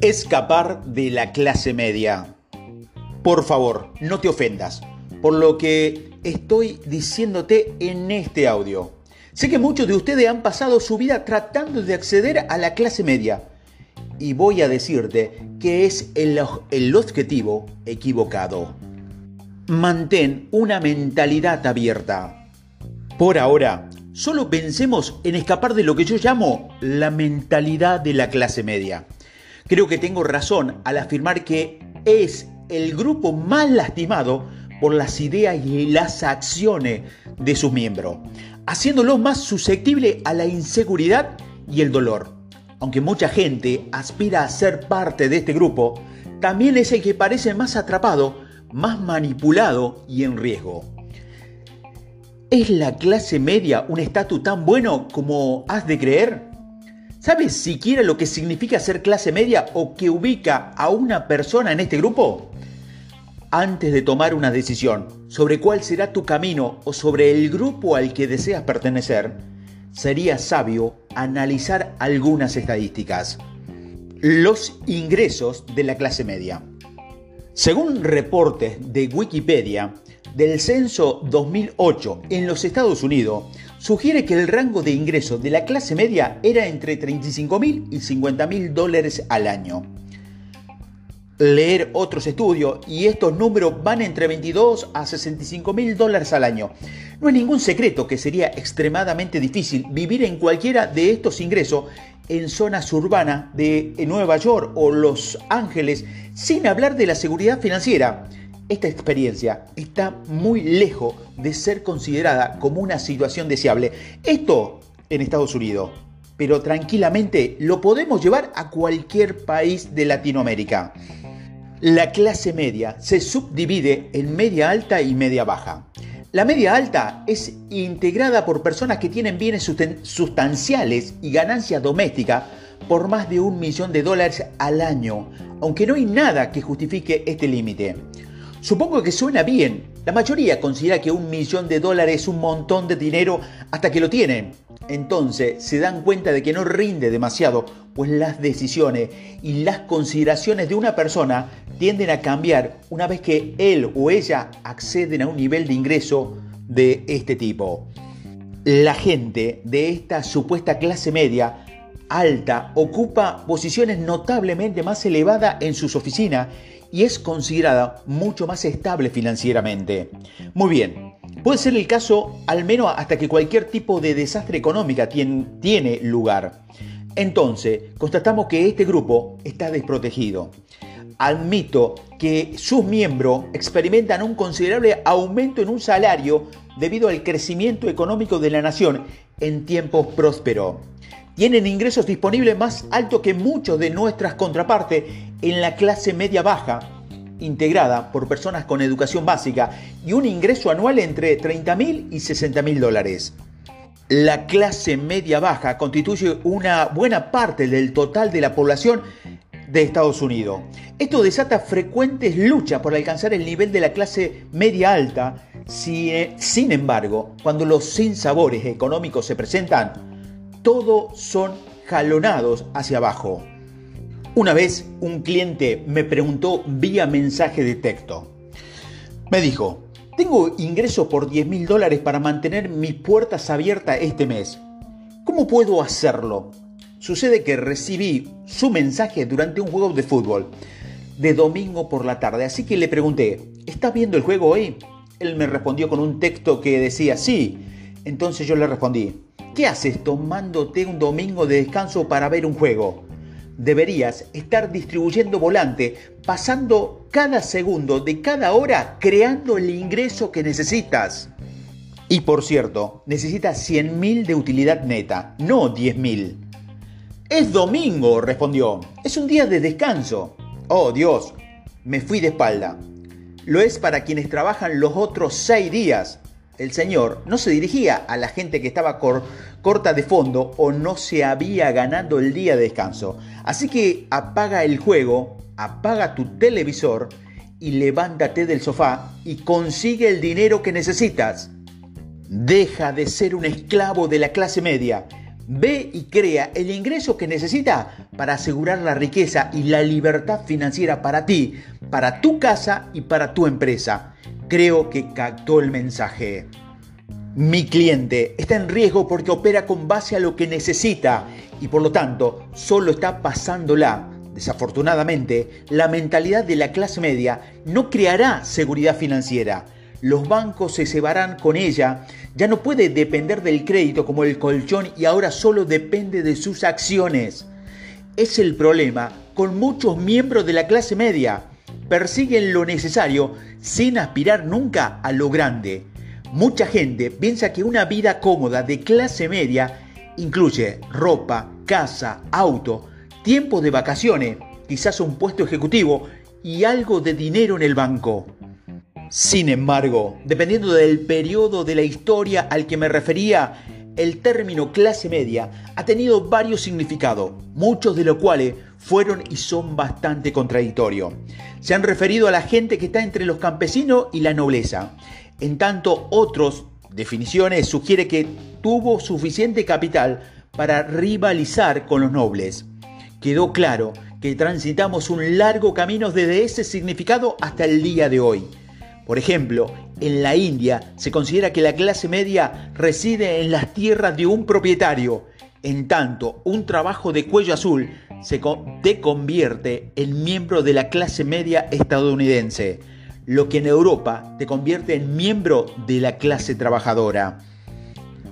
Escapar de la clase media. Por favor, no te ofendas por lo que estoy diciéndote en este audio. Sé que muchos de ustedes han pasado su vida tratando de acceder a la clase media y voy a decirte que es el, objetivo equivocado. Mantén una mentalidad abierta. Por ahora, solo pensemos en escapar de lo que yo llamo la mentalidad de la clase media. Creo que tengo razón al afirmar que es el grupo más lastimado por las ideas y las acciones de sus miembros, haciéndolo más susceptible a la inseguridad y el dolor. Aunque mucha gente aspira a ser parte de este grupo, también es el que parece más atrapado, más manipulado y en riesgo. ¿Es la clase media un estatus tan bueno como has de creer? ¿Sabes siquiera lo que significa ser clase media o que ubica a una persona en este grupo? Antes de tomar una decisión sobre cuál será tu camino o sobre el grupo al que deseas pertenecer, sería sabio analizar algunas estadísticas. Los ingresos de la clase media. Según reportes de Wikipedia, del censo 2008 en los Estados Unidos, sugiere que el rango de ingresos de la clase media era entre 35 mil y 50 mil dólares al año leer otros estudios y estos números van entre 22 a 65 mil dólares al año. No es ningún secreto que sería extremadamente difícil vivir en cualquiera de estos ingresos en zonas urbanas de Nueva York o Los Ángeles sin hablar de la seguridad financiera. Esta experiencia está muy lejos de ser considerada como una situación deseable. Esto en Estados Unidos, pero tranquilamente lo podemos llevar a cualquier país de Latinoamérica. La clase media se subdivide en media alta y media baja. La media alta es integrada por personas que tienen bienes sustanciales y ganancias domésticas por más de un millón de dólares al año, aunque no hay nada que justifique este límite. Supongo que suena bien. La mayoría considera que un millón de dólares es un montón de dinero hasta que lo tienen. Entonces se dan cuenta de que no rinde demasiado, pues las decisiones y las consideraciones de una persona tienden a cambiar una vez que él o ella acceden a un nivel de ingreso de este tipo. La gente de esta supuesta clase media alta ocupa posiciones notablemente más elevadas en sus oficinas y es considerada mucho más estable financieramente. Muy bien, puede ser el caso al menos hasta que cualquier tipo de desastre económica tiene lugar. Entonces, constatamos que este grupo está desprotegido. Admito que sus miembros experimentan un considerable aumento en un salario debido al crecimiento económico de la nación en tiempos prósperos tienen ingresos disponibles más altos que muchos de nuestras contrapartes en la clase media baja, integrada por personas con educación básica y un ingreso anual entre 30 mil y 60 mil dólares. La clase media baja constituye una buena parte del total de la población de Estados Unidos. Esto desata frecuentes luchas por alcanzar el nivel de la clase media alta. Sin embargo, cuando los sinsabores económicos se presentan, todos son jalonados hacia abajo. Una vez un cliente me preguntó vía mensaje de texto. Me dijo, tengo ingresos por 10 mil dólares para mantener mis puertas abiertas este mes. ¿Cómo puedo hacerlo? Sucede que recibí su mensaje durante un juego de fútbol de domingo por la tarde, así que le pregunté, ¿estás viendo el juego hoy? Él me respondió con un texto que decía sí. Entonces yo le respondí, ¿Qué haces tomándote un domingo de descanso para ver un juego? Deberías estar distribuyendo volante, pasando cada segundo de cada hora creando el ingreso que necesitas. Y por cierto, necesitas 100.000 de utilidad neta, no 10.000. Es domingo, respondió. Es un día de descanso. Oh, Dios, me fui de espalda. Lo es para quienes trabajan los otros seis días el Señor no se dirigía a la gente que estaba corta de fondo o no se había ganado el día de descanso. Así que apaga el juego, apaga tu televisor y levántate del sofá y consigue el dinero que necesitas. Deja de ser un esclavo de la clase media. Ve y crea el ingreso que necesita para asegurar la riqueza y la libertad financiera para ti, para tu casa y para tu empresa. Creo que captó el mensaje. Mi cliente está en riesgo porque opera con base a lo que necesita y por lo tanto solo está pasándola. Desafortunadamente, la mentalidad de la clase media no creará seguridad financiera. Los bancos se cebarán con ella, ya no puede depender del crédito como el colchón y ahora solo depende de sus acciones. Es el problema con muchos miembros de la clase media. Persiguen lo necesario sin aspirar nunca a lo grande Mucha gente piensa que una vida cómoda de clase media incluye ropa, casa, auto, tiempo de vacaciones, quizás un puesto ejecutivo y algo de dinero en el banco. Sin embargo, dependiendo del periodo de la historia al que me refería, el término clase media ha tenido varios significados, muchos de los cuales fueron y son bastante contradictorios. Se han referido a la gente que está entre los campesinos y la nobleza, en tanto, otras definiciones sugiere que tuvo suficiente capital para rivalizar con los nobles. Quedó claro que transitamos un largo camino desde ese significado hasta el día de hoy. Por ejemplo, en la India se considera que la clase media reside en las tierras de un propietario, en tanto un trabajo de cuello azul se te convierte en miembro de la clase media estadounidense lo que en Europa te convierte en miembro de la clase trabajadora.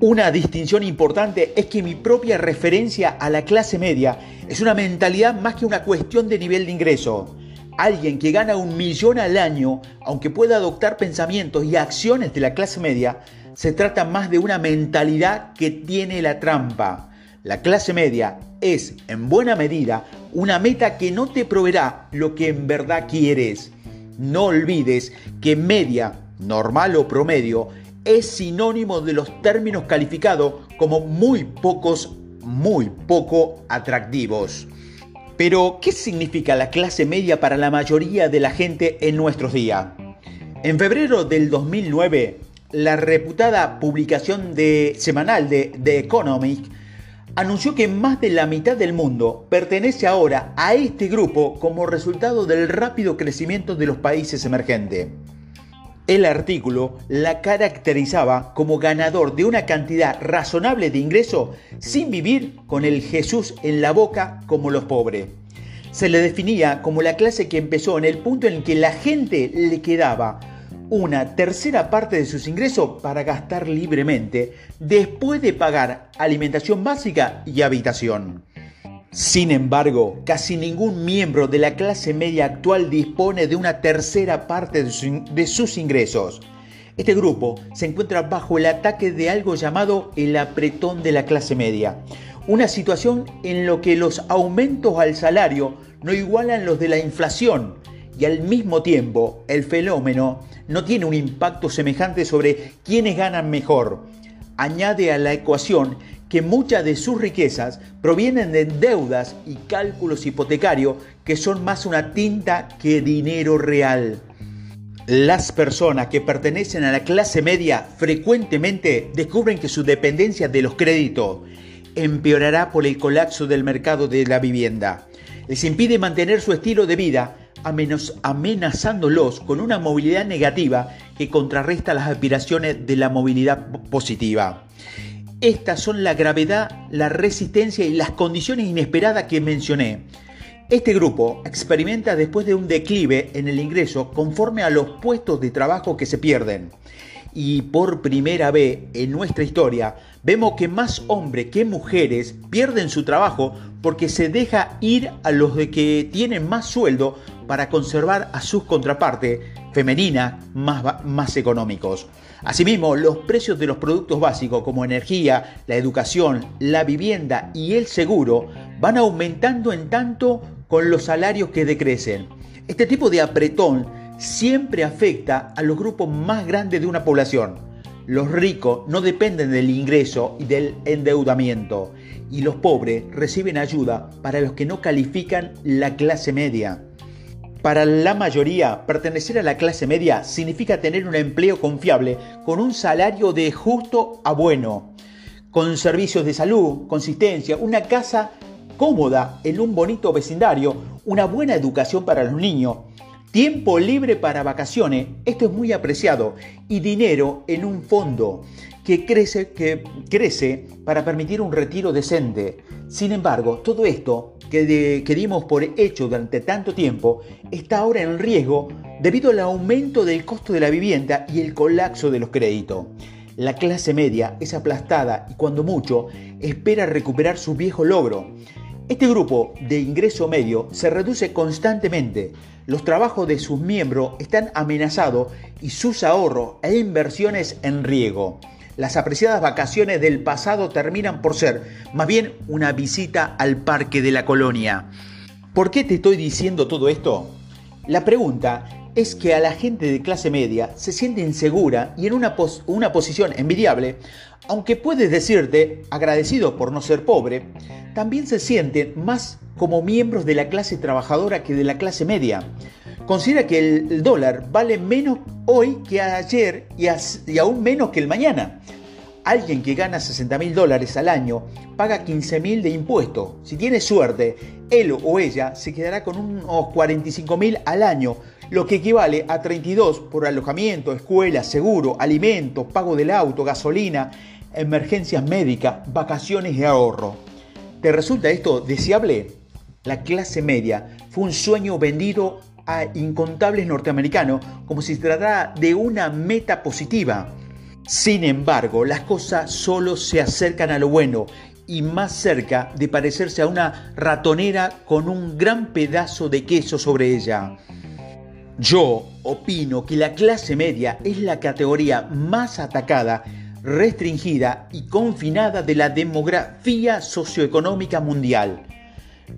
Una distinción importante es que mi propia referencia a la clase media es una mentalidad más que una cuestión de nivel de ingreso. Alguien que gana un millón al año, aunque pueda adoptar pensamientos y acciones de la clase media, se trata más de una mentalidad que tiene la trampa. La clase media es, en buena medida, una meta que no te proveerá lo que en verdad quieres. No olvides que media, normal o promedio, es sinónimo de los términos calificados como muy pocos, muy poco atractivos. Pero, ¿qué significa la clase media para la mayoría de la gente en nuestros días? En febrero del 2009, la reputada publicación de, semanal de The Economic anunció que más de la mitad del mundo pertenece ahora a este grupo como resultado del rápido crecimiento de los países emergentes. El artículo la caracterizaba como ganador de una cantidad razonable de ingreso sin vivir con el Jesús en la boca como los pobres. Se le definía como la clase que empezó en el punto en que la gente le quedaba una tercera parte de sus ingresos para gastar libremente después de pagar alimentación básica y habitación. Sin embargo, casi ningún miembro de la clase media actual dispone de una tercera parte de, sus ingresos. Este grupo se encuentra bajo el ataque de algo llamado el apretón de la clase media, una situación en la que los aumentos al salario no igualan los de la inflación y al mismo tiempo el fenómeno no tiene un impacto semejante sobre quienes ganan mejor. Añade a la ecuación que muchas de sus riquezas provienen de deudas y cálculos hipotecarios que son más una tinta que dinero real. Las personas que pertenecen a la clase media frecuentemente descubren que su dependencia de los créditos empeorará por el colapso del mercado de la vivienda. Les impide mantener su estilo de vida amenazándolos con una movilidad negativa que contrarresta las aspiraciones de la movilidad positiva. Estas son la gravedad, la resistencia y las condiciones inesperadas que mencioné. Este grupo experimenta después de un declive en el ingreso conforme a los puestos de trabajo que se pierden. Y por primera vez en nuestra historia vemos que más hombres que mujeres pierden su trabajo porque se deja ir a los de que tienen más sueldo para conservar a sus contrapartes femeninas más, más económicos. Asimismo, los precios de los productos básicos como energía, la educación, la vivienda y el seguro van aumentando en tanto con los salarios que decrecen. Este tipo de apretón siempre afecta a los grupos más grandes de una población. Los ricos no dependen del ingreso y del endeudamiento y los pobres reciben ayuda para los que no califican la clase media. Para la mayoría, pertenecer a la clase media significa tener un empleo confiable con un salario de justo a bueno. con servicios de salud, consistencia, una casa cómoda en un bonito vecindario, una buena educación para los niños, tiempo libre para vacaciones, esto es muy apreciado, y dinero en un fondo que crece, que crece para permitir un retiro decente. Sin embargo, todo esto que, dimos por hecho durante tanto tiempo está ahora en riesgo debido al aumento del costo de la vivienda y el colapso de los créditos. La clase media es aplastada y cuando mucho espera recuperar su viejo logro. Este grupo de ingreso medio se reduce constantemente. Los trabajos de sus miembros están amenazados y sus ahorros e inversiones en riesgo. Las apreciadas vacaciones del pasado terminan por ser más bien una visita al parque de la colonia. ¿Por qué te estoy diciendo todo esto? La pregunta es que a la gente de clase media se siente insegura y en una, una posición envidiable, aunque puedes decirte agradecido por no ser pobre, también se sienten más como miembros de la clase trabajadora que de la clase media. Considera que el, dólar vale menos hoy que ayer y, aún menos que el mañana. Alguien que gana 60 mil dólares al año paga 15 mil de impuestos. Si tiene suerte, él o ella se quedará con unos 45 mil al año, lo que equivale a 32 por alojamiento, escuela, seguro, alimentos, pago del auto, gasolina, emergencias médicas, vacaciones y ahorro. ¿Te resulta esto deseable? La clase media fue un sueño vendido incontables norteamericanos como si se tratara de una meta positiva. Sin embargo, las cosas solo se acercan a lo bueno y más cerca de parecerse a una ratonera con un gran pedazo de queso sobre ella. Yo opino que la clase media es la categoría más atacada restringida y confinada de la demografía socioeconómica mundial.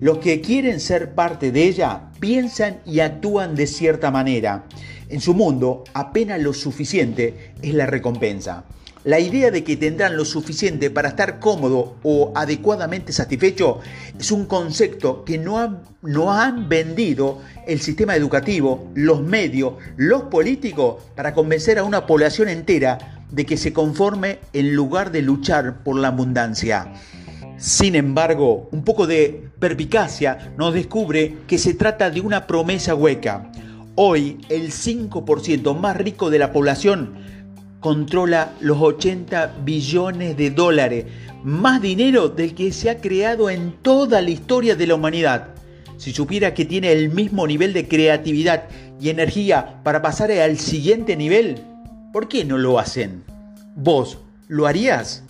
Los que quieren ser parte de ella piensan y actúan de cierta manera. En su mundo, apenas lo suficiente es la recompensa. La idea de que tendrán lo suficiente para estar cómodo o adecuadamente satisfecho es un concepto que no han, no han vendido el sistema educativo, los medios, los políticos para convencer a una población entera de que se conforme en lugar de luchar por la abundancia. Sin embargo, un poco de perpicacia nos descubre que se trata de una promesa hueca. Hoy el 5% más rico de la población controla los 80 billones de dólares, más dinero del que se ha creado en toda la historia de la humanidad. Si supiera que tiene el mismo nivel de creatividad y energía para pasar al siguiente nivel, ¿Por qué no lo hacen? ¿Vos lo harías?